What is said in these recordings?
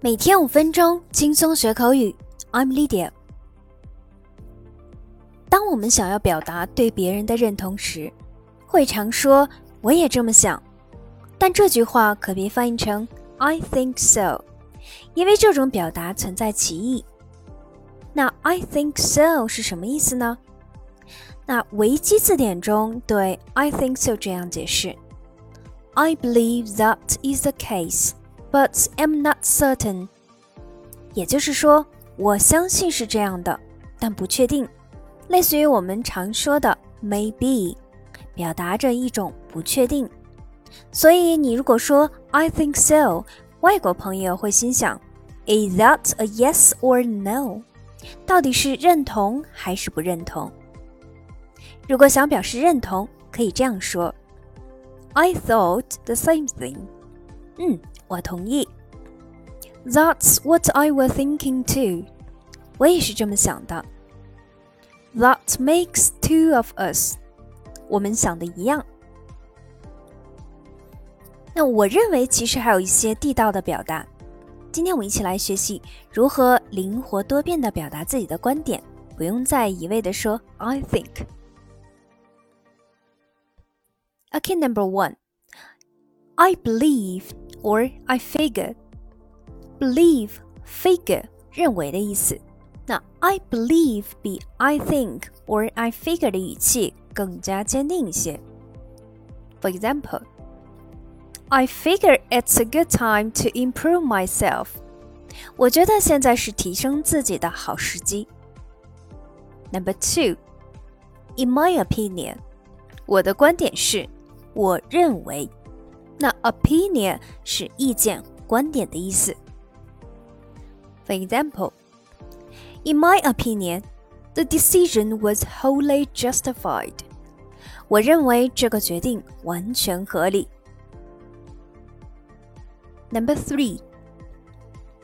每天五分钟，轻松学口语。I'm Lydia。当我们想要表达对别人的认同时，会常说“我也这么想”，但这句话可别翻译成 “I think so”，因为这种表达存在歧义。那 “I think so” 是什么意思呢？那维基字典中对 “I think so” 这样解释：“I believe that is the case。” But am not certain，也就是说，我相信是这样的，但不确定，类似于我们常说的 maybe，表达着一种不确定。所以你如果说 I think so，外国朋友会心想，Is that a yes or no？到底是认同还是不认同？如果想表示认同，可以这样说：I thought the same thing。 嗯。我同意。That's what I was thinking too。我也是这么想的。That makes two of us。我们想的一样。那我认为其实还有一些地道的表达。今天我们一起来学习如何灵活多变的表达自己的观点，不用再一味的说 I think。Okay, number one. I believe or I figure. Believe figure 认为的意思。那 I believe 比 I think or I figure 的语气更加坚定一些。For example, I figure it's a good time to improve myself. 我觉得现在是提升自己的好时机。Number two, in my opinion，我的观点是，我认为。 那 opinion 是意见、观点的意思。For example, in my opinion, the decision was wholly justified. 我认为这个决定完全合理。Number three,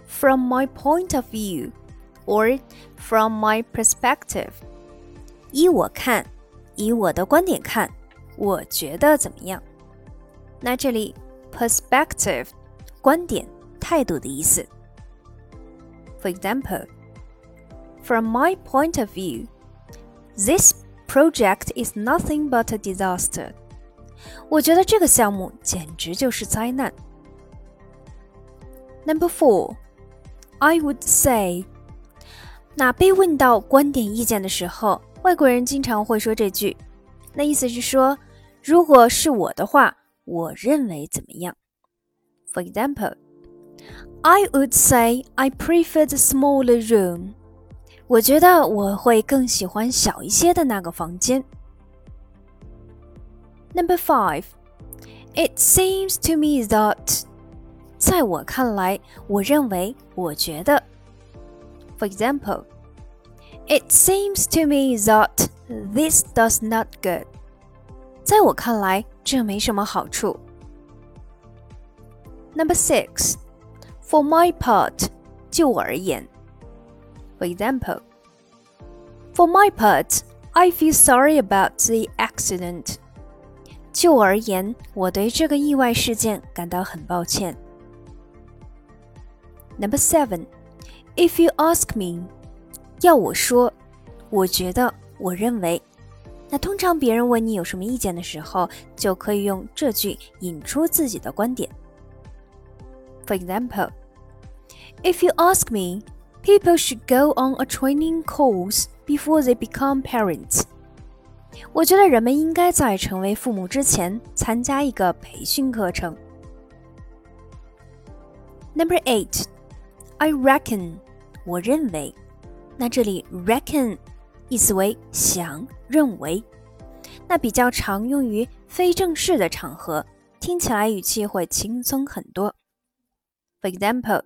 from my point of view, or from my perspective. 依我看，以我的观点看，我觉得怎么样？ 那这里 perspective 观点、态度的意思。For example, from my point of view, this project is nothing but a disaster. 我觉得这个项目简直就是灾难。Number four, I would say. 那被问到观点意见的时候，外国人经常会说这句，那意思是说，如果是我的话。 我认为怎么样？For example, I would say I prefer the smaller room. 我觉得我会更喜欢小一些的那个房间。Number five, it seems to me that 在我看来，我认为，我觉得。For example, it seems to me that this does not good. 在我看来， 这没什么好处。Number six, for my part，就我而言。For example, for my part, I feel sorry about the accident. 就我而言，我对这个意外事件感到很抱歉。Number seven, if you ask me，要我说，我觉得，我认为。 那通常别人问你有什么意见的时候，就可以用这句引出自己的观点。For example, if you ask me, people should go on a training course before they become parents. 我觉得人们应该在成为父母之前参加一个培训课程。Number eight, I reckon. 我认为。那这里 reckon 意思为想、 认为，那比较常用于非正式的场合，听起来语气会轻松很多。For example,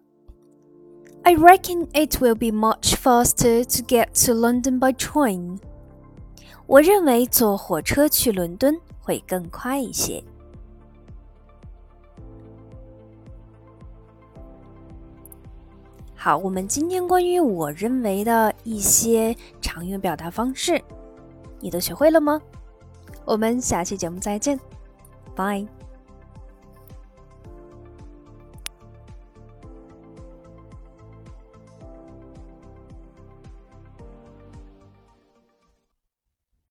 I reckon it will be much faster to get to London by train. 我认为坐火车去伦敦会更快一些。好，我们今天关于我认为的一些常用表达方式，你都学会了吗？我们下期节目再见，拜。